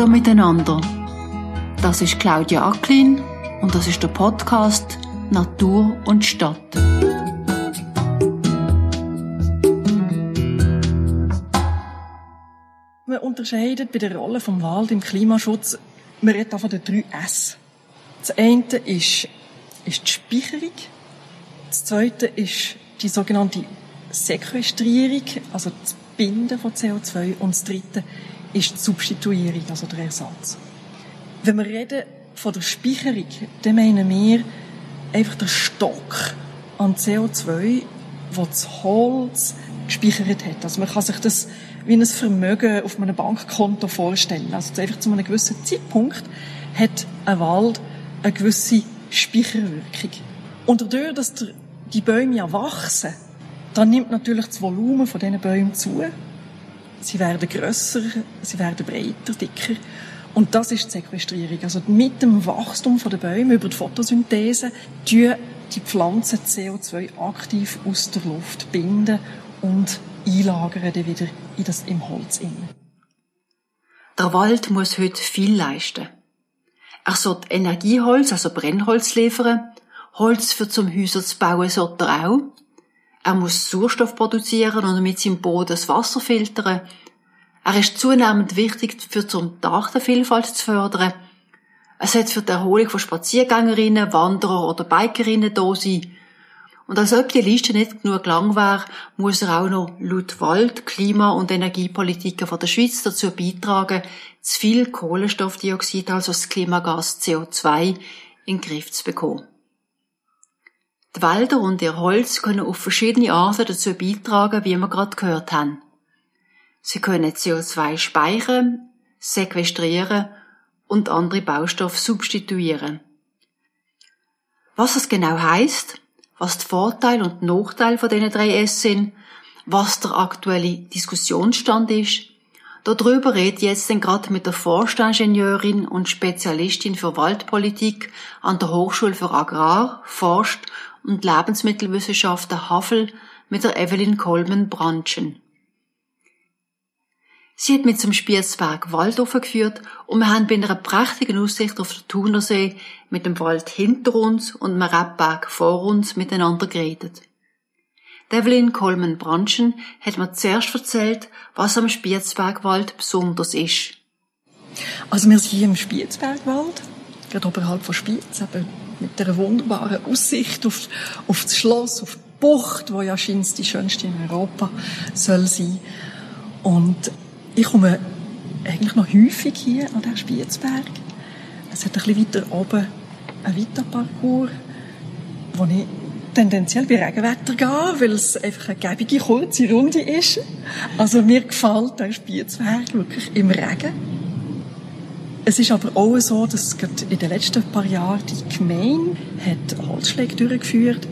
Hallo miteinander. Das ist Claudia Acklin und das ist der Podcast Natur und Stadt. Man unterscheidet bei der Rolle vom Wald im Klimaschutz, man redet von den drei S. Das eine ist, ist die Speicherung. Das zweite ist die sogenannte Sequestrierung, also das Binden von CO2. Und das dritte ist die Substituierung, also der Ersatz. Wenn wir reden von der Speicherung, dann meinen wir einfach den Stock an CO2, wo das Holz gespeichert hat. Also man kann sich das wie ein Vermögen auf einem Bankkonto vorstellen. Also einfach zu einem gewissen Zeitpunkt hat ein Wald eine gewisse Speicherwirkung. Und dadurch, dass die Bäume ja wachsen, dann nimmt natürlich das Volumen von diesen Bäumen zu. Sie werden grösser, sie werden breiter, dicker. Und das ist die Sequestrierung. Also mit dem Wachstum der Bäume über die Photosynthese tun die Pflanzen CO2 aktiv aus der Luft binden und einlagern dann wieder in das, im Holz. In. Der Wald muss heute viel leisten. Er soll Energieholz, also Brennholz liefern. Holz für zum Häuser zu bauen sollte er auch. Er muss Sauerstoff produzieren und mit seinem Boden das Wasser filtern. Er ist zunehmend wichtig für die Artenvielfalt zu fördern. Es hat für die Erholung von Spaziergängerinnen, Wanderer oder Bikerinnen da sein. Und als ob die Liste nicht genug lang wäre, muss er auch noch laut Wald-, Klima- und Energiepolitiken von der Schweiz dazu beitragen, zu viel Kohlenstoffdioxid, also das Klimagas CO2, in den Griff zu bekommen. Die Wälder und ihr Holz können auf verschiedene Arten dazu beitragen, wie wir gerade gehört haben. Sie können CO2 speichern, sequestrieren und andere Baustoffe substituieren. Was das genau heißt, was die Vorteile und Nachteile von diesen drei S sind, was der aktuelle Diskussionsstand ist, darüber redet jetzt denn gerade mit der Forstingenieurin und Spezialistin für Waldpolitik an der Hochschule für Agrar, Forst und Lebensmittelwissenschaften Havel mit der Evelyn Coleman Branchen. Sie hat mit zum Spiezberg Wald geführt und wir haben bei einer prächtigen Aussicht auf den Thunersee mit dem Wald hinter uns und dem Rebberg vor uns miteinander geredet. Devlin Coleman Branchen hat mir zuerst erzählt, was am Spiezbergwald besonders ist. Also wir sind hier im Spiezbergwald, gerade oberhalb von Spiez, eben mit einer wunderbaren Aussicht auf, auf das Schloss, auf die Bucht, wo ja scheint die schönste in Europa soll sein. Und ich komme eigentlich noch häufig hier an den Spiezberg. Es hat ein bisschen weiter oben einen Vita-Parcours, wo ich tendenziell bei Regenwetter gehe, weil es einfach eine gäbige, kurze Runde ist. Also mir gefällt der Spiezberg wirklich im Regen. Es ist aber auch so, dass in den letzten paar Jahren die Gemeinde hat Holzschläge durchgeführt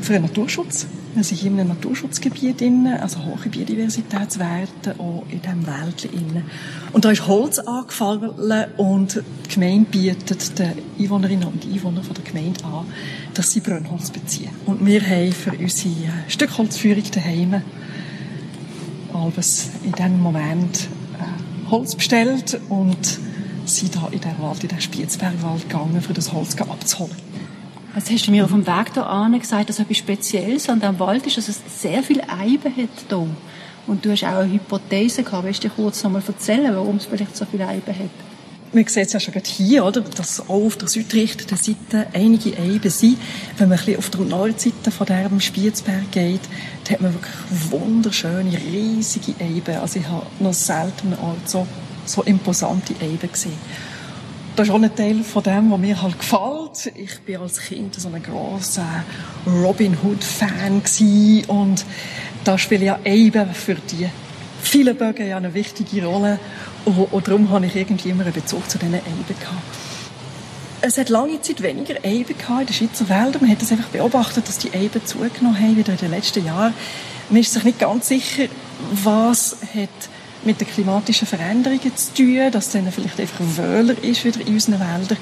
für den Naturschutz. Wir sind hier in einem Naturschutzgebiet also hohe Biodiversitätswerte auch in diesem Wäldchen drin. Und da ist Holz angefallen und die Gemeinde bietet den Einwohnerinnen und Einwohnern der Gemeinde an, dass sie Brennholz beziehen. Und wir haben für unsere Stückholzführung daheim in diesem Moment äh, Holz bestellt und sind da in den Wald, in den Spitzbergwald gegangen, um das Holz abzuholen. Jetzt hast du mir auf dem Weg hierher gesagt, dass etwas Spezielles an diesem Wald ist, dass es sehr viel Eiben hat hier. Und du hast auch eine Hypothese gehabt. Willst du dir kurz noch mal erzählen, warum es vielleicht so viel Eiben hat? Man sieht es ja schon gerade hier, oder, dass auch auf der südrichtenden Seite einige Eiben sind. Wenn man ein bisschen auf der Nordseite von diesem Spiezberg geht, da hat man wirklich wunderschöne, riesige Eiben. Also ich habe noch selten einen Ort so, so imposante Eiben gesehen das ist auch ein Teil von dem, was mir halt gefällt. Ich bin als Kind so ein grosser Robin Hood-Fan und da spiele ich ja eben für die vielen Bögen ja eine wichtige Rolle und, und darum habe ich irgendwie immer einen Bezug zu diesen Eiben gehabt. Es hat lange Zeit weniger Eiben in den Schweizer Wäldern. Man hat das einfach beobachtet, dass die Eiben zugenommen haben wieder in den letzten Jahren. Man ist sich nicht ganz sicher, was hat mit den klimatischen Veränderungen zu tun, dass es dann vielleicht einfach wöhler ist wieder in unseren Wäldern.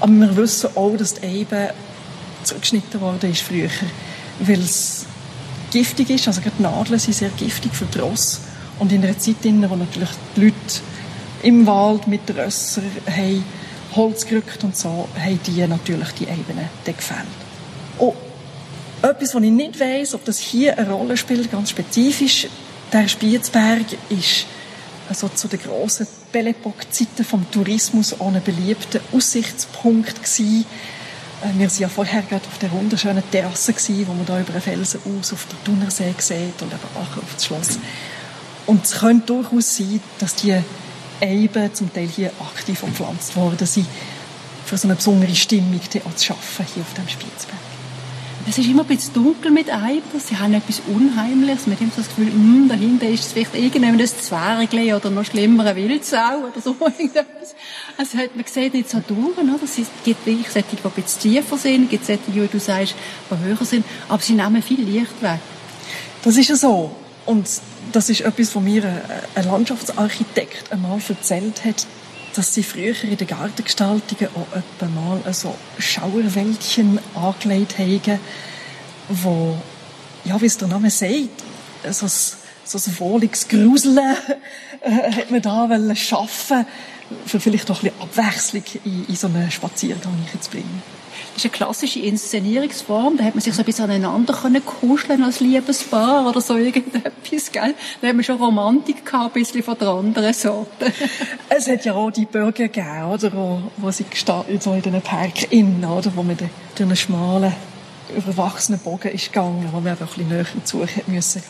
Aber wir wissen auch, dass die Eibe zurückgeschnitten worden ist früher, weil es giftig ist. Also gerade Nadeln sind sehr giftig für die Ross. Und in einer Zeit, in der natürlich die Leute im Wald mit Rösser haben Holz gerückt und so, haben die natürlich die Ebene gefällt. Oh, etwas, was ich nicht weiss, ob das hier eine Rolle spielt, ganz spezifisch, der Spiezberg ist also zu den grossen Belle Epoque-Zeiten vom Tourismus auch ein beliebter Aussichtspunkt gewesen. Äh, wir waren ja vorher gerade auf der wunderschönen Terrasse gewesen, wo man da über einen Felsen aus auf den Thunersee sieht und eben auch auf das Schloss. Und es könnte durchaus sein, dass die Eiben zum Teil hier aktiv umpflanzt worden sind, für so eine besondere Stimmung zu schaffen hier auf dem Spitzberg. Es ist immer ein bisschen dunkel mit Eibern. Sie haben etwas Unheimliches. Man hat das Gefühl, hm, dahinter ist es vielleicht irgendjemand ein oder noch schlimmer eine Wildsau oder so. Also hat man sieht nicht so durch, oder? Es gibt wirklich solche, die ein bisschen tiefer sind, es gibt solche, wie du sagst, die höher sind, aber sie nehmen viel Licht weg. Das ist ja so. Und das ist etwas, was mir ein Landschaftsarchitekt einmal erzählt hat, dass sie früher in den Gartengestaltungen auch etwa mal so Schauerwäldchen angelegt haben, wo, ja, wie es der Name sagt, so ein, so ein wohliges Gruseln äh, hat man da schaffen für vielleicht auch ein bisschen Abwechslung in, in so einen Spaziergang zu bringen. Das ist eine klassische Inszenierungsform. Da hat man sich so ein bisschen aneinander können kuscheln als Liebespaar oder so irgendetwas, gell? Da haben wir schon Romantik gehabt, ein bisschen von der anderen Sorte. es hat ja auch die Bürger gegeben, oder? Wo, wo sie gestanden, so in diesen Park innen, oder? Wo man durch einen schmalen, überwachsenen Bogen ist gegangen, wo man einfach ein bisschen näher zu müssen.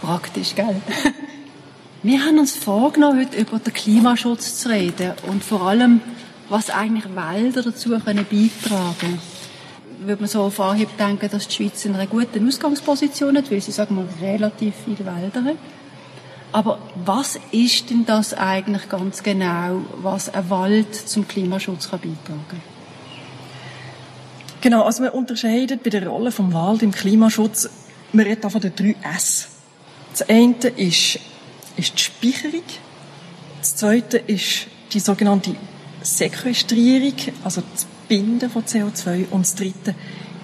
Praktisch, gell? Wir haben uns vorgenommen, heute über den Klimaschutz zu reden und vor allem was eigentlich Wälder dazu können beitragen können. Würde man so auf Anhieb denken, dass die Schweiz in einer guten Ausgangsposition hat, weil sie, sagen wir, relativ viele Wälder hat. Aber was ist denn das eigentlich ganz genau, was ein Wald zum Klimaschutz kann beitragen kann? Genau, also man unterscheidet bei der Rolle vom Wald im Klimaschutz, man redet von den drei S. Das eine ist, ist die Speicherung, das zweite ist die sogenannte Sequestrierung, also das Binden von CO2 und das dritte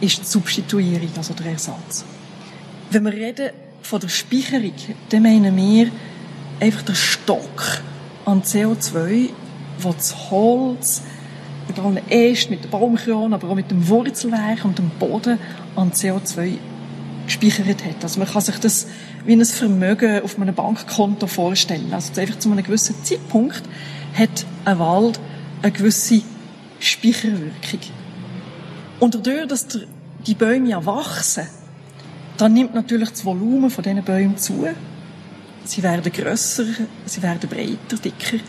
ist die Substituierung, also der Ersatz. Wenn wir reden von der Speicherung, dann meinen wir einfach den Stock an CO2, wo das Holz mit allen Ästen, mit der Baumkrone, aber auch mit dem Wurzelwerk und dem Boden an CO2 gespeichert hat. Also man kann sich das wie ein Vermögen auf einem Bankkonto vorstellen. Also einfach zu einem gewissen Zeitpunkt hat ein Wald eine gewisse Speicherwirkung. Und dadurch, dass die Bäume ja wachsen, dann nimmt natürlich das Volumen von diesen Bäumen zu. Sie werden grösser, sie werden breiter, dicker.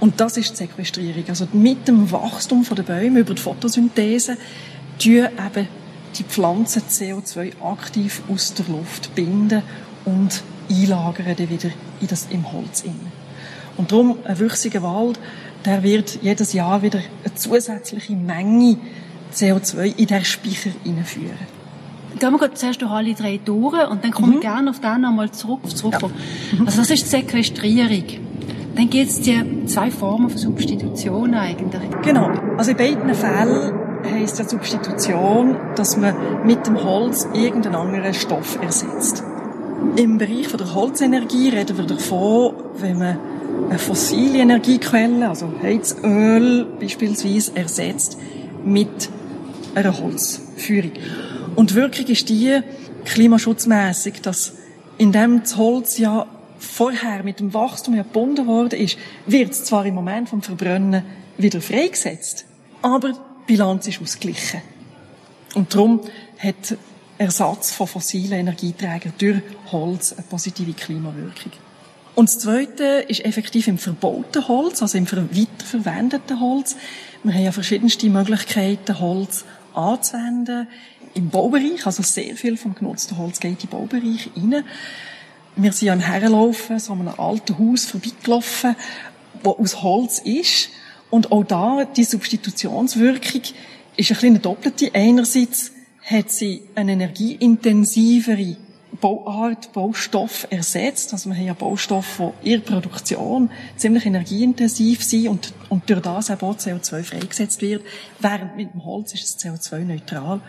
Und das ist die Sequestrierung. Also mit dem Wachstum der Bäume über die Photosynthese tun eben die Pflanzen CO2 aktiv aus der Luft binden und einlagern dann wieder in das, im Holz. Und darum, ein wüchsiger Wald der wird jedes Jahr wieder eine zusätzliche Menge CO2 in den Speicher einführen. Gehen wir zuerst durch alle drei durch und dann kommen mhm. wir gerne auf den nochmal zurück. zurück. Ja. Also das ist die Sequestrierung. Dann gibt es die zwei Formen von Substitution eigentlich. Genau. Also in beiden Fällen heisst ja Substitution, dass man mit dem Holz irgendeinen anderen Stoff ersetzt. Im Bereich von der Holzenergie reden wir davon, wenn man eine fossile Energiequelle, also Heizöl beispielsweise, ersetzt mit einer Holzführung. Und wirklich ist die klimaschutzmäßig, dass indem das Holz ja vorher mit dem Wachstum gebunden worden ist, wird es zwar im Moment vom Verbrennen wieder freigesetzt, aber die Bilanz ist ausgeglichen. Und darum hat Ersatz von fossilen Energieträgern durch Holz eine positive Klimawirkung. Und das Zweite ist effektiv im verbauten Holz, also im weiterverwendeten Holz. Wir haben ja verschiedenste Möglichkeiten, Holz anzuwenden. Im Baubereich, also sehr viel vom genutzten Holz geht in den Baubereich rein. Wir sind ja Herrenlaufen, so an einem alten Haus vorbeigelaufen, wo aus Holz ist. Und auch da, die Substitutionswirkung ist ein bisschen eine doppelte. Einerseits hat sie eine energieintensivere Bauart, Baustoff ersetzt. Also wir haben ja Baustoffe, die ihre Produktion ziemlich energieintensiv sind und, und durch das auch CO2 freigesetzt wird. Während mit dem Holz ist es CO2-neutral.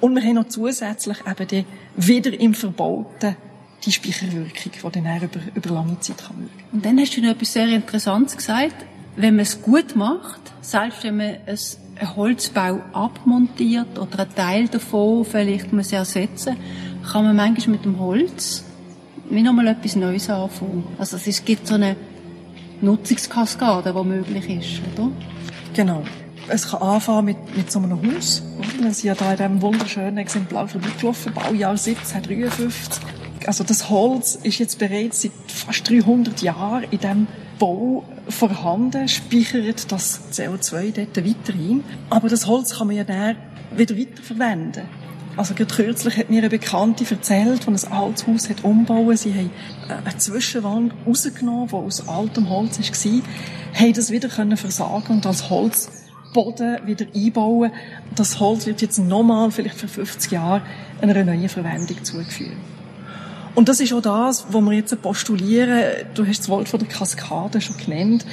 Und wir haben noch zusätzlich eben die, wieder im Verbauten die Speicherwirkung, die dann über, über lange Zeit kann wirken. Und dann hast du noch etwas sehr Interessantes gesagt. Wenn man es gut macht, selbst wenn man einen Holzbau abmontiert oder einen Teil davon vielleicht muss ersetzen, kann man manchmal mit dem Holz wie nochmal etwas Neues anfangen. Also es gibt so eine Nutzungskaskade, die möglich ist, oder? Genau. Es kann anfangen mit, mit so einem Haus. Wir sind ja da in diesem wunderschönen Exemplar vorbeigelaufen, Baujahr 1753. Also das Holz ist jetzt bereits seit fast 300 Jahren in diesem Bau vorhanden, speichert das CO2 dort weiterhin. Aber das Holz kann man ja dann wieder weiterverwenden. Also gerade kürzlich hat mir eine Bekannte erzählt, die ein altes Haus hat umbauen. Sie haben eine Zwischenwand rausgenommen, die aus altem Holz war, haben das wieder können versagen und als Holzboden wieder einbauen. Das Holz wird jetzt nochmal, vielleicht für 50 Jahre, einer neuen Verwendung zugeführt. Und das ist auch das, was wir jetzt postulieren. Du hast das Wort von der Kaskade schon genannt.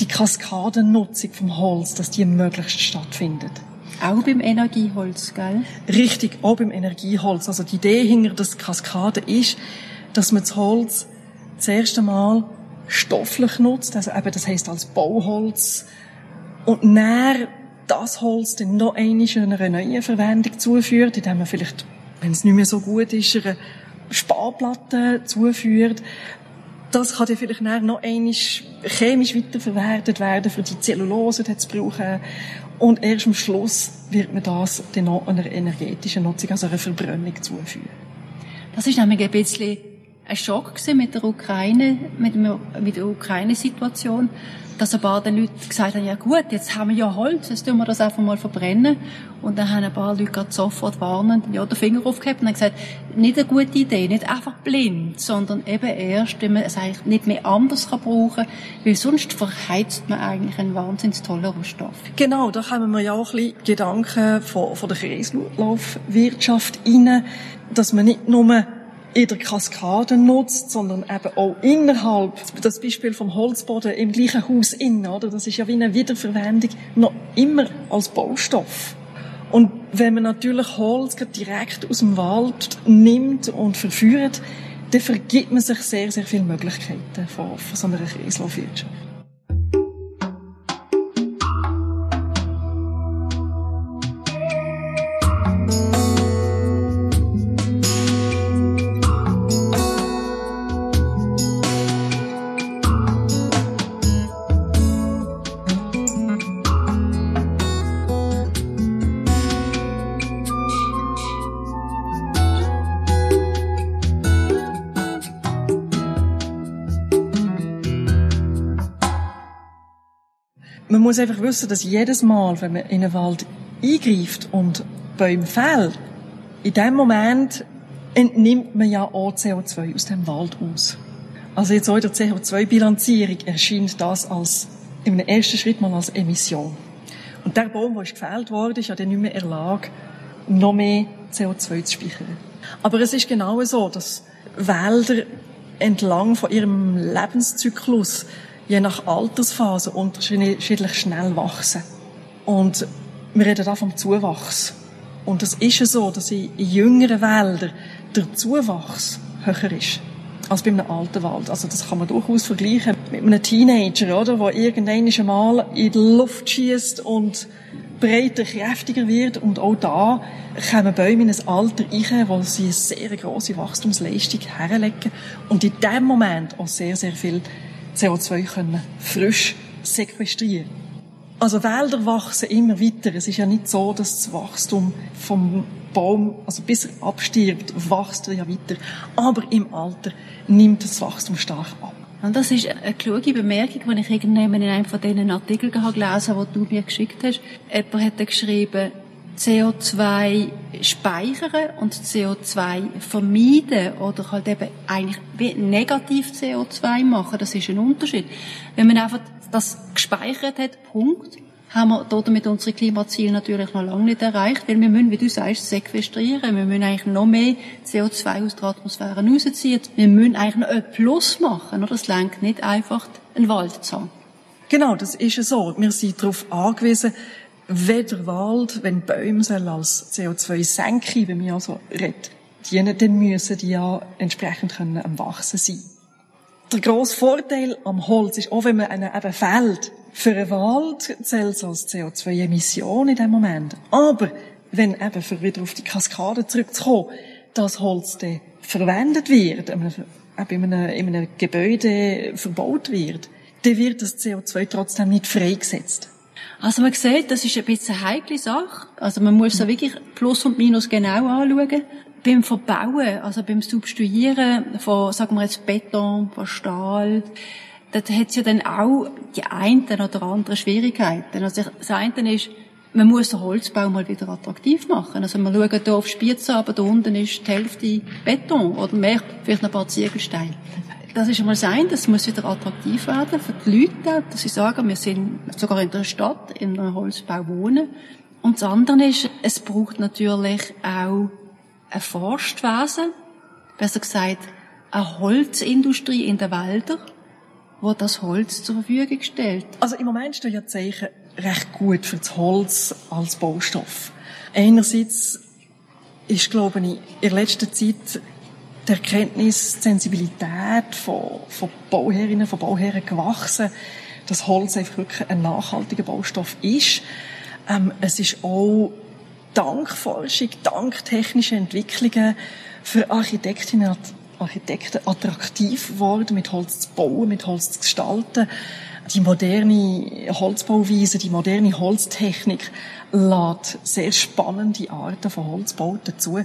Die Kaskadennutzung vom Holz, dass die möglichst stattfindet. Auch beim Energieholz, gell? Richtig, auch beim Energieholz. Also die Idee hinter der Kaskade ist, dass man das Holz das erste Mal stofflich nutzt, also eben, das heißt als Bauholz, und näher das Holz dann noch einmal einer neuen Verwendung zuführt, indem man vielleicht, wenn es nicht mehr so gut ist, eine Sparplatte zuführt. Das kann dann vielleicht noch einmal chemisch weiterverwertet werden, für die Zellulose zu brauchen. Und erst am Schluss wird man das dann noch einer energetischen Nutzung, also einer Verbrennung zuführen. Das ist nämlich ein bisschen ein Schock mit der Ukraine, mit, mit der Ukraine-Situation dass ein paar Leute gesagt haben, ja gut, jetzt haben wir ja Holz, jetzt tun wir das einfach mal verbrennen. Und dann haben ein paar Leute gerade sofort warnend ja, den Finger aufgehabt und haben gesagt, nicht eine gute Idee, nicht einfach blind, sondern eben erst, wenn man es eigentlich nicht mehr anders kann brauchen, weil sonst verheizt man eigentlich einen wahnsinnig tollen Rohstoff. Genau, da haben wir ja auch ein bisschen Gedanken von, von der Kreislaufwirtschaft rein, dass man nicht nur in der Kaskade nutzt, sondern eben auch innerhalb, das Beispiel vom Holzboden im gleichen Haus innen, oder? Das ist ja wie eine Wiederverwendung, noch immer als Baustoff. Und wenn man natürlich Holz direkt aus dem Wald nimmt und verführt, dann vergibt man sich sehr, sehr viele Möglichkeiten von, so einer Kreislaufwirtschaft. Muss einfach wissen, dass jedes Mal, wenn man in einen Wald eingreift und Bäume fällt, in dem Moment entnimmt man ja auch CO2 aus dem Wald aus. Also jetzt auch in der CO2-Bilanzierung erscheint das als, im ersten Schritt mal als Emission. Und der Baum, der gefällt worden, ist ja dann nicht mehr in der Lage, noch mehr CO2 zu speichern. Aber es ist genau so, dass Wälder entlang von ihrem Lebenszyklus je nach Altersphase unterschiedlich schnell wachsen. Und wir reden da vom Zuwachs. Und es ist ja so, dass in jüngeren Wäldern der Zuwachs höher ist als bei einem alten Wald. Also das kann man durchaus vergleichen mit einem Teenager, oder, der irgendwann einmal in die Luft schießt und breiter, kräftiger wird. Und auch da kommen Bäume in ein Alter rein, wo sie eine sehr grosse Wachstumsleistung herlegen und in dem Moment auch sehr, sehr viel CO2 können frisch sequestrieren. Also Wälder wachsen immer weiter. Es ist ja nicht so, dass das Wachstum vom Baum, also bis er abstirbt, wächst er ja weiter. Aber im Alter nimmt das Wachstum stark ab. Und das ist eine kluge Bemerkung, die ich irgendwann in einem von diesen Artikeln gelesen habe, die du mir geschickt hast. Jemand hat geschrieben, CO2 speichern und CO2 vermeiden oder halt eben eigentlich negativ CO2 machen, das ist ein Unterschied. Wenn man einfach das gespeichert hat, Punkt, haben wir damit unsere Klimaziele natürlich noch lange nicht erreicht, weil wir müssen, wie du sagst, sequestrieren. Wir müssen eigentlich noch mehr CO2 aus der Atmosphäre rausziehen. Wir müssen eigentlich noch ein Plus machen, oder? Das lenkt nicht einfach einen Wald zu haben. Genau, das ist so. Wir sind darauf angewiesen, weder Wald, wenn Bäume als CO2 senken, wenn wir also reden dann müssen die ja entsprechend können am Wachsen sein. Der grosse Vorteil am Holz ist, auch wenn man einen eben fällt, für einen Wald zählt es als CO2-Emission in dem Moment. Aber wenn eben, für wieder auf die Kaskade zurückzukommen, das Holz dann verwendet wird, in einem, in einem Gebäude verbaut wird, dann wird das CO2 trotzdem nicht freigesetzt. Also man sieht, das ist ein bisschen eine heikle Sache. Also man muss da wirklich Plus und Minus genau anschauen. Beim Verbauen, also beim Substituieren von, sagen wir jetzt Beton, von Stahl, da hat es ja dann auch die einen oder anderen Schwierigkeiten. Also das eine ist, man muss den Holzbau mal wieder attraktiv machen. Also wir schauen hier auf Spitze, aber da unten ist die Hälfte Beton oder mehr, vielleicht ein paar Ziegelsteine. Das ist einmal sein, das muss wieder attraktiv werden für die Leute, dass sie sagen, wir sind sogar in der Stadt, in einem Holzbau wohnen. Und das andere ist, es braucht natürlich auch ein Forstwesen, besser gesagt, eine Holzindustrie in den Wäldern, wo das Holz zur Verfügung stellt. Also im Moment stehen ja Zeichen recht gut für das Holz als Baustoff. Einerseits ist, glaube ich, in letzter Zeit die Erkenntnis, die Sensibilität von, von Bauherrinnen, von Bauherren gewachsen, dass Holz einfach wirklich ein nachhaltiger Baustoff ist. Ähm, es ist auch dank Forschung, dank technischer Entwicklungen für Architektinnen und Architekten attraktiv geworden, mit Holz zu bauen, mit Holz zu gestalten. Die moderne Holzbauweise, die moderne Holztechnik lädt sehr spannende Arten von Holzbau dazu.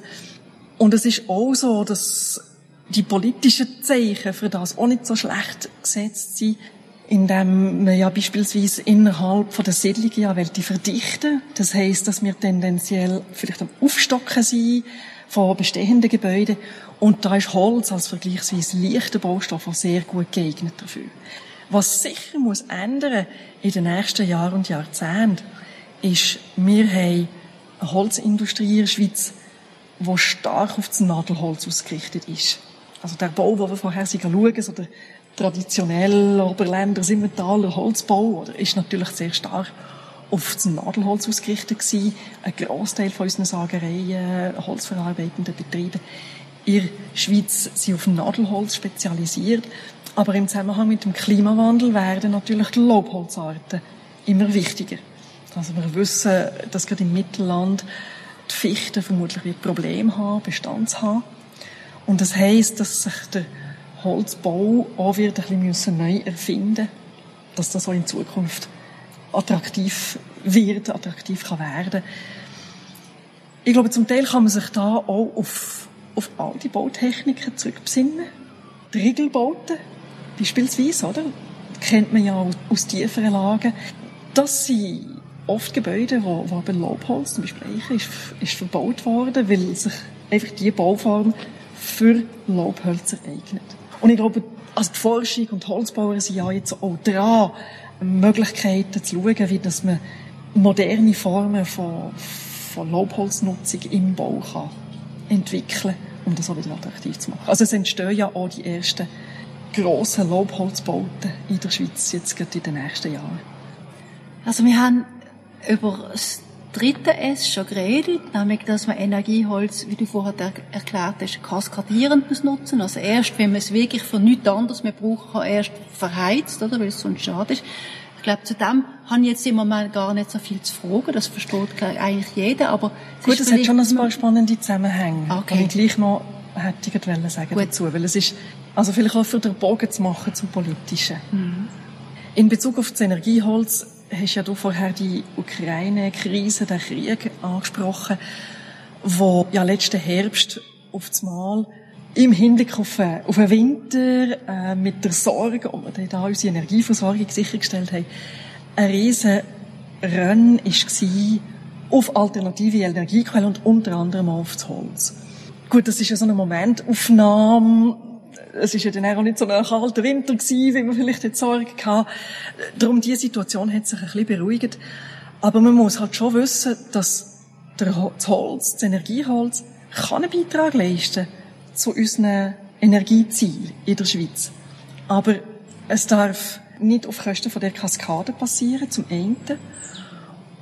Und es ist auch so, dass die politischen Zeichen für das auch nicht so schlecht gesetzt sind, indem man ja beispielsweise innerhalb von der Siedlungen ja die verdichten. Das heißt, dass wir tendenziell vielleicht am Aufstocken sind von bestehenden Gebäuden. Und da ist Holz als vergleichsweise leichter Baustoff auch sehr gut geeignet dafür. Was sicher muss ändern in den nächsten Jahren und Jahrzehnten, ist, wir haben eine Holzindustrie in der Schweiz, die stark auf das Nadelholz ausgerichtet ist. Also der Bau, den wir vorher schauen, so der traditionelle Oberländer Simmentaler Holzbau, oder, ist natürlich sehr stark auf das Nadelholz ausgerichtet gewesen. Ein Großteil von unseren Sagereien, holzverarbeitenden Betrieben in der Schweiz sind auf Nadelholz spezialisiert. Aber im Zusammenhang mit dem Klimawandel werden natürlich die Laubholzarten immer wichtiger. Also wir wissen, dass gerade im Mittelland die Fichte vermutlich wird Probleme haben, Bestands haben. Und das heisst, dass sich der Holzbau auch wird ein bisschen neu erfinden dass das auch in Zukunft attraktiv wird, attraktiv kann werden. Ich glaube, zum Teil kann man sich da auch auf, auf alte Bautechniken zurückbesinnen. Die Riegelbauten, beispielsweise, oder? kennt man ja aus tieferen Lagen. Das sind oft Gebäude, wo, wo aber Laubholz, zum Beispiel Eiche, ist, ist verbaut worden, weil sich einfach diese Bauform für Laubhölzer eignet. Und ich glaube, also die Forschung und Holzbauer sind ja jetzt auch dran, Möglichkeiten zu schauen, wie dass man moderne Formen von, von Laubholznutzung im Bau kann entwickeln, um das auch wieder attraktiv zu machen. Also es entstehen ja auch die ersten grossen Laubholzbauten in der Schweiz jetzt gerade in den nächsten Jahren. Also wir haben über das dritte S schon geredet, nämlich, dass man Energieholz, wie du vorher erklärt hast, kaskadierend muss nutzen. Also erst, wenn man es wirklich für nichts anderes mehr brauchen kann, erst verheizt, oder, weil es sonst schade ist. Ich glaube, zu dem habe ich jetzt im Moment gar nicht so viel zu fragen. Das versteht eigentlich jeder, aber... Gut, es hat schon ein paar spannende Zusammenhänge. Okay. Und ich gleich noch hätte ich sagen Gut. dazu, weil es ist, also vielleicht auch für den Bogen zu machen zum Politischen. Mhm. In Bezug auf das Energieholz hast ja du vorher die Ukraine-Krise, den Krieg angesprochen, wo ja letzten Herbst auf das Mal im Hinblick auf, äh, auf den Winter, äh, mit der Sorge, ob wir da unsere Energieversorgung sichergestellt haben, ein riesen Rennen war auf alternative Energiequellen und unter anderem auf das Holz. Gut, das ist ja so eine Momentaufnahme. Es ist ja dann auch nicht so ein kalter Winter gewesen, wie man vielleicht jetzt Sorge hatte. Darum, diese Situation hat sich ein bisschen beruhigt. Aber man muss halt schon wissen, dass das Holz, das Energieholz, kann einen Beitrag leisten zu unseren Energiezielen in der Schweiz. Aber es darf nicht auf Kosten von der Kaskade passieren, zum einen.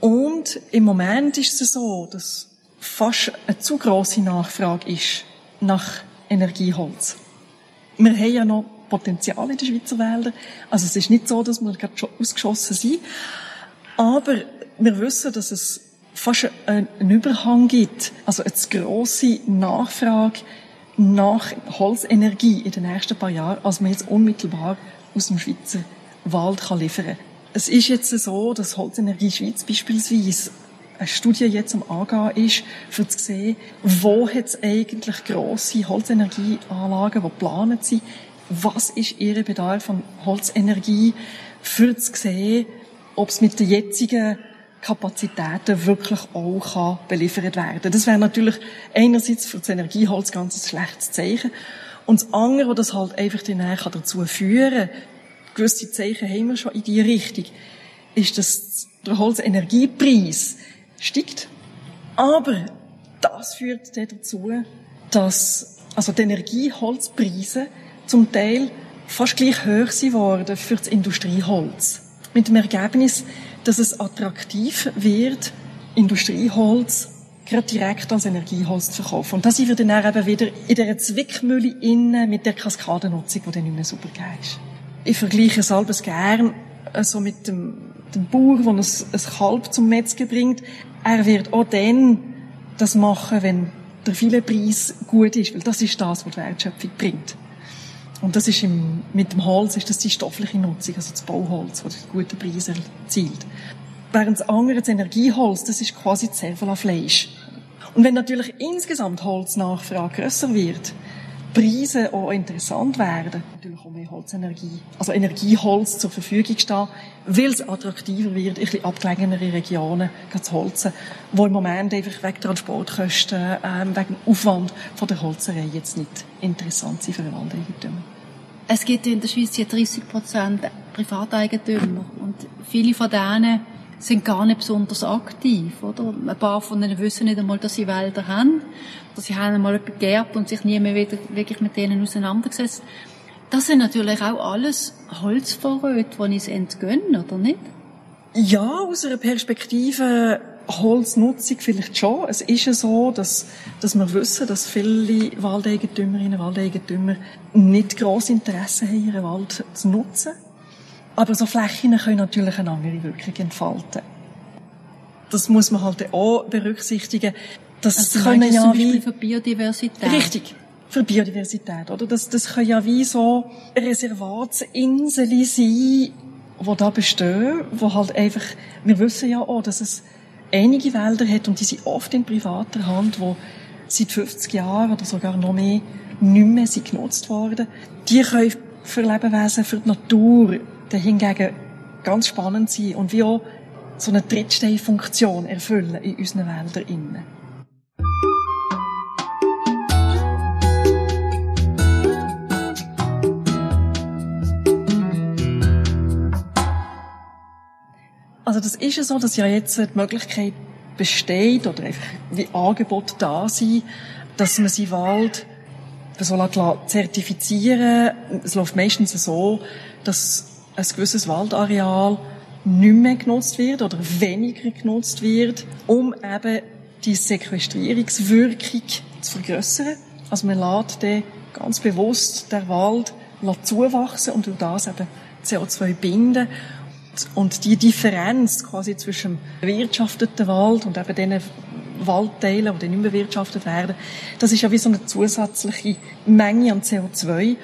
Und im Moment ist es so, dass fast eine zu grosse Nachfrage ist nach Energieholz. Wir haben ja noch Potenzial in den Schweizer Wäldern. Also es ist nicht so, dass wir gerade schon ausgeschossen sind. Aber wir wissen, dass es fast einen Überhang gibt, also eine grosse Nachfrage nach Holzenergie in den nächsten paar Jahren, als man jetzt unmittelbar aus dem Schweizer Wald kann liefern kann. Es ist jetzt so, dass Holzenergie Schweiz beispielsweise eine Studie jetzt am Angehen ist, für zu sehen, wo hat es eigentlich grosse Holzenergieanlagen, die geplant sind, was ist ihr Bedarf an Holzenergie, für zu sehen, ob es mit den jetzigen Kapazitäten wirklich auch kann beliefert werden. Das wäre natürlich einerseits für das Energieholz ganz ein schlechtes Zeichen. Und das andere, das halt einfach den dazu führen gewisse Zeichen haben wir schon in die Richtung, ist, dass der Holzenergiepreis steigt. Aber das führt dazu, dass also die Energieholzpreise zum Teil fast gleich hoch sind für das Industrieholz. Mit dem Ergebnis, dass es attraktiv wird, Industrieholz gerade direkt als Energieholz zu verkaufen. Und da sind wir dann eben wieder in dieser Zwickmühle innen mit der Kaskadennutzung, die dann nicht mehr super ist. Ich vergleiche es halbes gern also mit dem, dem Bauer, der ein, ein Kalb zum Metzger bringt. Er wird auch dann das machen, wenn der viele Preis gut ist, weil das ist das, was die Wertschöpfung bringt. Und das ist im, mit dem Holz ist das die stoffliche Nutzung, also das Bauholz, das gute Preise erzielt. Während das andere, das Energieholz, das ist quasi das Fleisch. Und wenn natürlich insgesamt Holznachfrage grösser wird, Preise auch interessant werden, natürlich auch mehr Holzenergie, also Energieholz zur Verfügung stehen, weil es attraktiver wird, in bisschen abgelegenere Regionen zu holzen, wo im Moment einfach wegen Transportkosten, ähm, wegen Aufwand von der Holzerei jetzt nicht interessant sind für den Waldeigentümer. Es gibt in der Schweiz ja 30 Prozent Privateigentümer und viele von denen sind gar nicht besonders aktiv, oder? Ein paar von ihnen wissen nicht einmal, dass sie Wälder haben, oder sie haben einmal etwas geerbt und sich nie mehr wieder wirklich mit denen auseinandergesetzt. Das sind natürlich auch alles Holzvorräte, die uns entgehen, oder nicht? Ja, aus einer Perspektive Holznutzung vielleicht schon. Es ist ja so, dass, dass wir wissen, dass viele Waldeigentümerinnen und Waldeigentümer nicht gross Interesse haben, ihren Wald zu nutzen. Aber so Flächen können natürlich eine andere Wirkung entfalten. Das muss man halt auch berücksichtigen. Das also können ja wie für Biodiversität. Richtig. Für Biodiversität, oder? Das, das können ja wie so Reservatsinseln sein, die da bestehen, wo halt einfach, wir wissen ja auch, dass es einige Wälder hat und die sind oft in privater Hand, wo seit 50 Jahren oder sogar noch mehr nicht mehr sind genutzt worden. Die können für Lebewesen, für die Natur hingegen ganz spannend sein und wie auch so eine Trittsteinfunktion erfüllen in unseren Wäldern Also das ist ja so, dass ja jetzt die Möglichkeit besteht oder einfach wie Angebot da sind, dass man seinen Wald so zertifizieren Es läuft meistens so, dass ein gewisses Waldareal nicht mehr genutzt wird oder weniger genutzt wird, um eben die Sequestrierungswirkung zu vergrößern. Also man lässt dann ganz bewusst der Wald zuwachsen und durch das eben CO2 binden. Und die Differenz quasi zwischen bewirtschafteten Wald und eben den Waldteilen, die nicht mehr bewirtschaftet werden, das ist ja wie so eine zusätzliche Menge an CO2,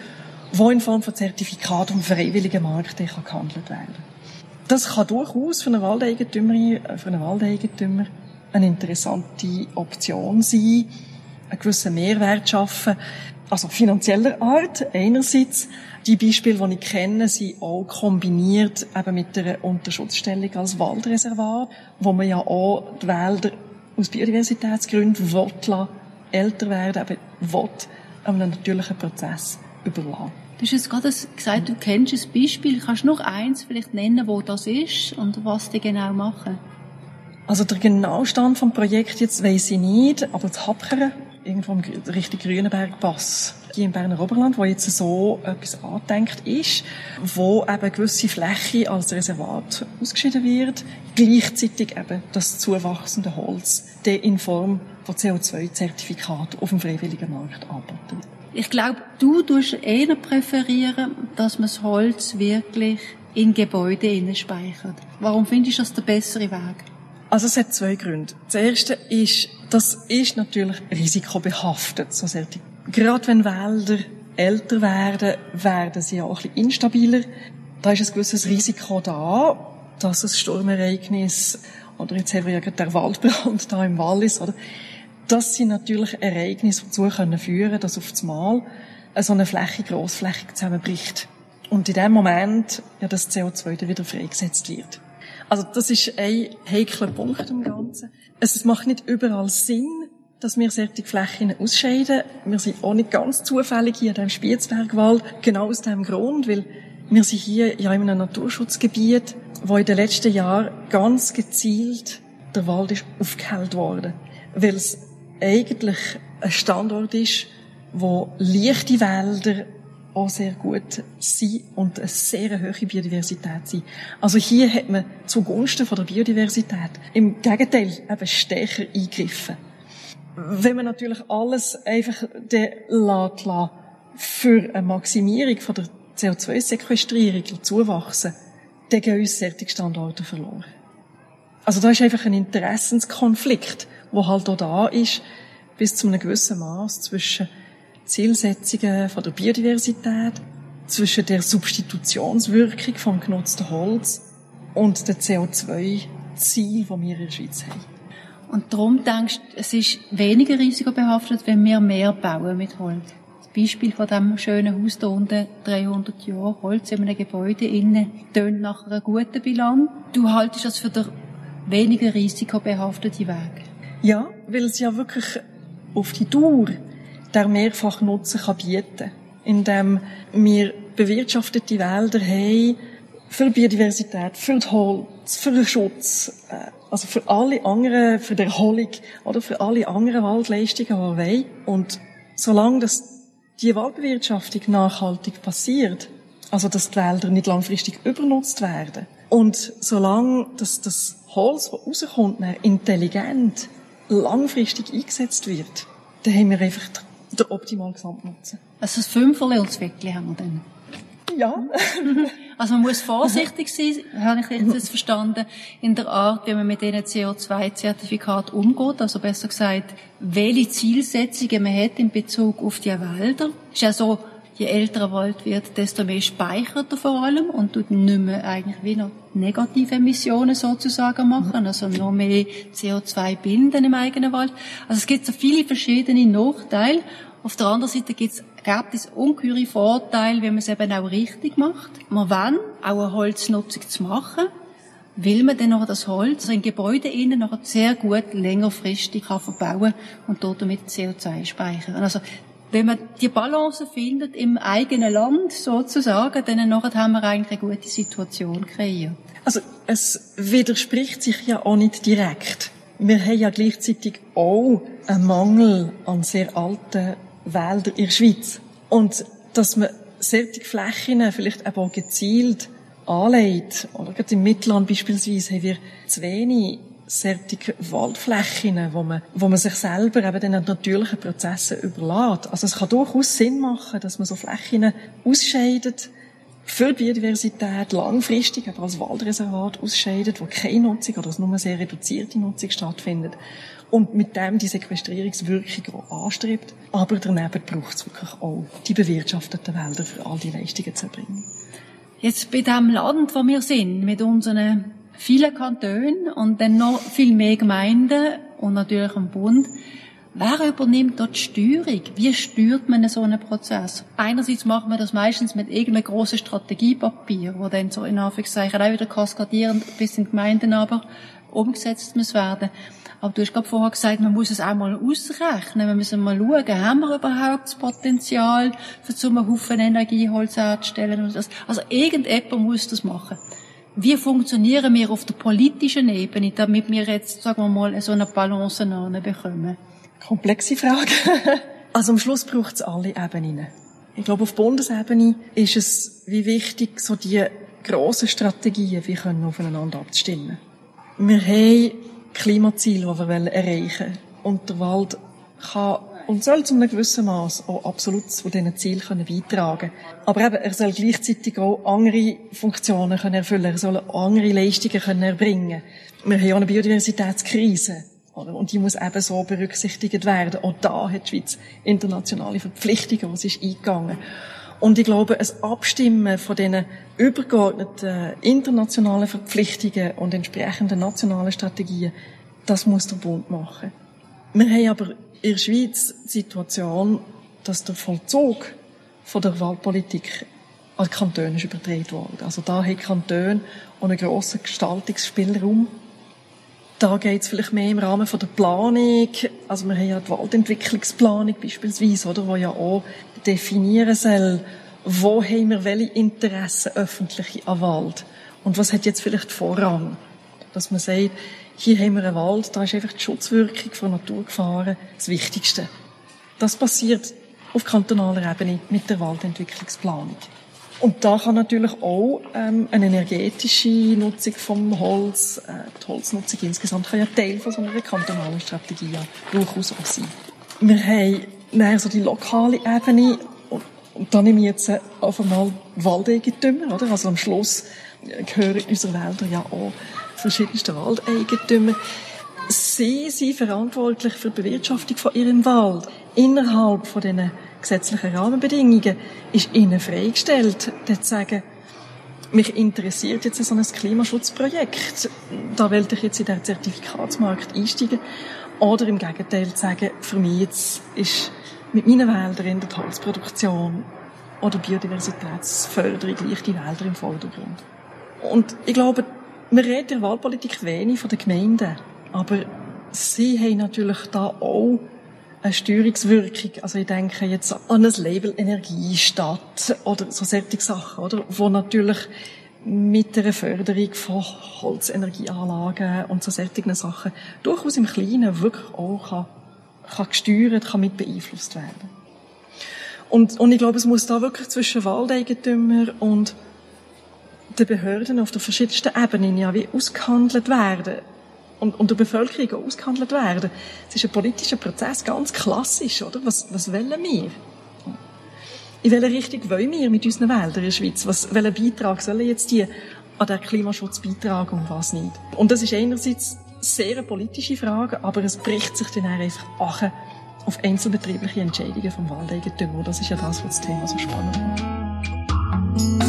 wo in Form von Zertifikat und freiwilligen Markt kann gehandelt werden. Das kann durchaus für einen Waldeigentümer, äh, für einen Waldeigentümer eine interessante Option sein, einen gewissen Mehrwert schaffen, also finanzieller Art einerseits. Die Beispiele, die ich kenne, sind auch kombiniert eben mit der Unterschutzstellung als Waldreservat, wo man ja auch die Wälder aus Biodiversitätsgründen will, älter werden, eben will, einem natürlichen Prozess überlassen. Du hast jetzt gerade gesagt, du kennst ein Beispiel. Kannst du noch eins vielleicht nennen, wo das ist und was die genau machen? Also der genaue Stand vom Projekt jetzt weiss ich nicht, aber das Habkeren, irgendwo im Richtung Grünenberg-Pass, hier im Berner Oberland, wo jetzt so etwas angedenkt ist, wo eben gewisse Fläche als Reservat ausgeschieden wird, gleichzeitig eben das zuwachsende Holz der in Form von CO2-Zertifikaten auf dem freiwilligen Markt anbieten. Ich glaube, du tust eher präferieren, dass man das Holz wirklich in Gebäude speichert. Warum findest du das der bessere Weg? Also es hat zwei Gründe. Das erste ist, das ist natürlich risikobehaftet, so solche. Gerade wenn Wälder älter werden, werden sie auch ein bisschen instabiler. Da ist ein gewisses Risiko da, dass ein Sturmereignis oder jetzt haben wir ja gerade der Waldbrand da im Wallis, oder? Das sind natürlich Ereignisse, die dazu können führen, dass auf einmal so eine Fläche grossflächig zusammenbricht. Und in dem Moment ja das CO2 dann wieder freigesetzt wird. Also das ist ein heikler Punkt im Ganzen. Es macht nicht überall Sinn, dass wir solche Flächen ausscheiden. Wir sind auch nicht ganz zufällig hier in diesem Spiezbergwald, genau aus diesem Grund, weil wir sind hier ja in einem Naturschutzgebiet, wo in den letzten Jahren ganz gezielt der Wald ist aufgehellt worden, weil es eigentlich ein Standort ist, wo leichte Wälder auch sehr gut sind und eine sehr hohe Biodiversität sind. Also hier hat man zugunsten von der Biodiversität im Gegenteil eben stärker eingegriffen. Wenn man natürlich alles einfach lässt, für eine Maximierung von der CO2-Sequestrierung zuwachsen, dann gehen uns solche Standorte verloren. Also da ist einfach ein Interessenskonflikt, wo halt auch da ist, bis zu einem gewissen Maß zwischen Zielsetzungen von der Biodiversität, zwischen der Substitutionswirkung vom genutzten Holz und den CO2-Ziel, die wir in der Schweiz haben. Und darum denkst du, es ist weniger risikobehaftet, wenn wir mehr bauen mit Holz? Das Beispiel von diesem schönen Haus da unten, 300 Jahre Holz in einem Gebäude innen, tönt nach einer guten Bilanz. Du haltest das für den weniger risikobehafteten Weg? Ja, weil es ja wirklich auf die Dauer der Mehrfachnutzen kann bieten indem wir bewirtschaftete Wälder haben für Biodiversität, für das Holz, für den Schutz, äh, also für alle anderen, für die Erholung oder für alle anderen Waldleistungen, die wir wollen. Und solange das, die Waldbewirtschaftung nachhaltig passiert, also dass die Wälder nicht langfristig übernutzt werden, und solange das, das Holz, das rauskommt, intelligent, langfristig eingesetzt wird, dann haben wir einfach den optimalen Gesamtnutzen. Also das Fünferle und das Weckli haben wir dann? Ja. also man muss vorsichtig sein, habe ich jetzt verstanden, in der Art, wie man mit diesen CO2-Zertifikaten umgeht. Also besser gesagt, welche Zielsetzungen man hat in Bezug auf die Wälder. Ist ja so, je älter ein Wald wird, desto mehr speichert er vor allem und tut nicht mehr eigentlich wie noch negative Emissionen sozusagen machen, also noch mehr CO2 binden im eigenen Wald. Also es gibt so viele verschiedene Nachteile. Auf der anderen Seite gibt's, gibt es ungeheure Vorteile, wenn man es eben auch richtig macht. Man will auch eine Holznutzung zu machen, will man dann noch das Holz also in Gebäuden innen noch sehr gut längerfristig kann verbauen und dort damit CO2 speichern. Also wenn man die Balance findet im eigenen Land sozusagen, dann nachher haben wir eigentlich eine gute Situation kreiert. Also es widerspricht sich ja auch nicht direkt. Wir haben ja gleichzeitig auch einen Mangel an sehr alten Wäldern in der Schweiz. Und dass man solche Flächen vielleicht auch gezielt anlegt, oder gerade im Mittelland beispielsweise haben wir zu wenig solche Waldflächen, wo man, wo man sich selber eben den natürlichen Prozessen überlässt. Also es kann durchaus Sinn machen, dass man so Flächen ausscheidet, für Biodiversität langfristig, aber als Waldreservat ausscheidet, wo keine Nutzung oder nur eine sehr reduzierte Nutzung stattfindet. Und mit dem die Sequestrierungswirkung auch anstrebt. Aber daneben braucht es wirklich auch die bewirtschafteten Wälder für all die Leistungen zu erbringen. Jetzt bei dem Land, wo wir sind, mit unseren viele Kantone und dann noch viel mehr Gemeinden und natürlich am Bund. Wer übernimmt dort die Steuerung? Wie steuert man so einen Prozess? Einerseits macht man das meistens mit irgendeinem grossen Strategiepapier, wo dann so in Anführungszeichen auch wieder kaskadierend bis in Gemeinden aber umgesetzt muss werden. Aber du hast gerade vorher gesagt, man muss es auch mal ausrechnen. Wir müssen mal schauen, haben wir überhaupt das Potenzial, für so einen Haufen Energieholz herzustellen? Also irgendjemand muss das machen wie funktionieren wir auf der politischen Ebene, damit wir jetzt, sagen wir mal, so eine Balance bekommen? Komplexe Frage. also am Schluss braucht es alle Ebenen. Ich glaube, auf Bundesebene ist es wie wichtig, so die grossen Strategien, wie können aufeinander abzustimmen. Wir haben Klimaziele, die wir erreichen wollen. Und der Wald kann und soll zu einem gewissen Maß auch absolut zu diesen Zielen können beitragen Aber eben, er soll gleichzeitig auch andere Funktionen können erfüllen Er soll andere Leistungen können erbringen Wir haben ja eine Biodiversitätskrise. Und die muss eben so berücksichtigt werden. Und da hat die Schweiz internationale Verpflichtungen, was ist eingegangen. Und ich glaube, ein Abstimmen von diesen übergeordneten internationalen Verpflichtungen und entsprechenden nationalen Strategien, das muss der Bund machen. Wir haben aber in der Schweiz die Situation, dass der Vollzug von der Waldpolitik an die Kantone ist übertragen worden. Also da haben Kantone einen grossen Gestaltungsspielraum. Da geht es vielleicht mehr im Rahmen von der Planung. Also wir haben ja die Waldentwicklungsplanung beispielsweise, oder, wo ja auch definieren soll, wo haben wir welche Interessen öffentliche an Wald und was hat jetzt vielleicht Vorrang. Dass man sagt, hier haben wir einen Wald, da ist einfach die Schutzwirkung von Naturgefahren das Wichtigste. Das passiert auf kantonaler Ebene mit der Waldentwicklungsplanung. Und da kann natürlich auch ähm, eine energetische Nutzung vom Holz, äh, die Holznutzung insgesamt, kann ja Teil von so einer kantonalen Strategie ja durchaus auch sein. Wir haben dann so die lokale Ebene und, und da nehme ich jetzt äh, auf einmal Waldeigentümer, oder? Also am Schluss gehören unsere Wälder ja auch verschiedensten Waldeigentümer. Sie sind verantwortlich für die Bewirtschaftung von ihrem Wald. Innerhalb von diesen gesetzlichen Rahmenbedingungen ist ihnen freigestellt, zu sagen, mich interessiert jetzt so ein Klimaschutzprojekt. Da will ich jetzt in den Zertifikatsmarkt einsteigen. Oder im Gegenteil zu sagen, für mich jetzt ist mit meinen Wäldern der Holzproduktion oder Biodiversitätsförderung gleich die Wälder im Vordergrund. Und ich glaube, wir reden in der Wahlpolitik wenig von den Gemeinden, aber sie haben natürlich da auch eine Steuerungswirkung. Also ich denke jetzt an das Label Energiestadt oder so solche Sachen, oder? Wo natürlich mit der Förderung von Holzenergieanlagen und so solchen Sachen durchaus im Kleinen wirklich auch kann, kann gesteuert, kann mit beeinflusst werden. Und, und ich glaube, es muss da wirklich zwischen Waldeigentümer und den Behörden auf der verschiedensten Ebenen ja wie ausgehandelt werden und, und der Bevölkerung ausgehandelt werden. Es ist ein politischer Prozess, ganz klassisch, oder? Was, was wollen wir? In welche Richtung wollen wir mit unseren Wäldern in der Schweiz? Was, welchen Beitrag sollen jetzt die an den Klimaschutz beitragen und was nicht? Und das ist einerseits sehr eine politische Frage, aber es bricht sich dann einfach auf einzelbetriebliche Entscheidungen vom Waldeigentümer. Das ist ja das, was das Thema so spannend macht.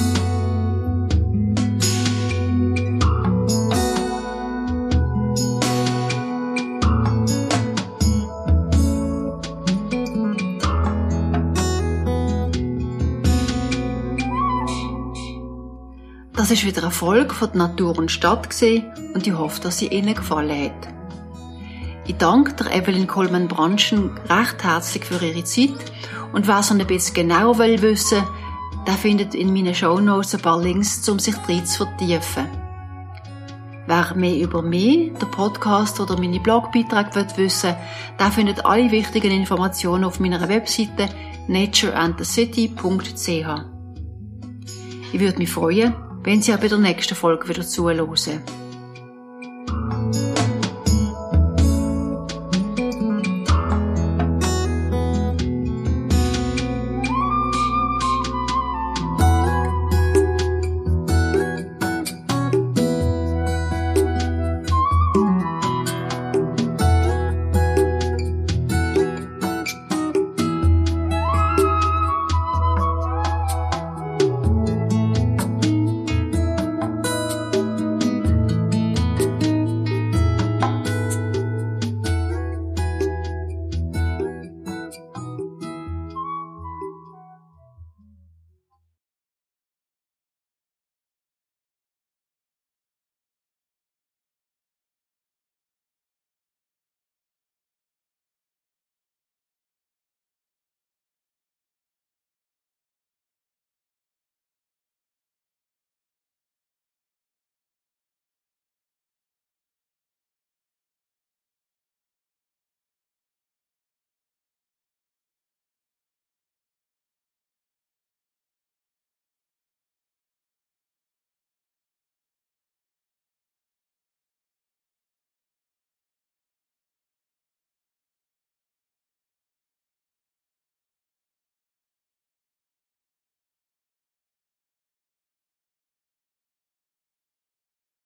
Das ist wieder ein Erfolg von der Natur und Stadt gesehen und ich hoffe, dass sie Ihnen gefallen hat. Ich danke der Evelyn Coleman-Branschen recht herzlich für ihre Zeit und wer so ein bisschen genauer will wissen, der findet in meinen Shownotes ein paar Links, um sich drin zu vertiefen. Wer mehr über mich, den Podcast oder meine Blogbeiträge will wissen, der findet alle wichtigen Informationen auf meiner Webseite natureandthecity.ch. Ich würde mich freuen, wenn Sie auch bei der nächsten Folge wieder zuhören.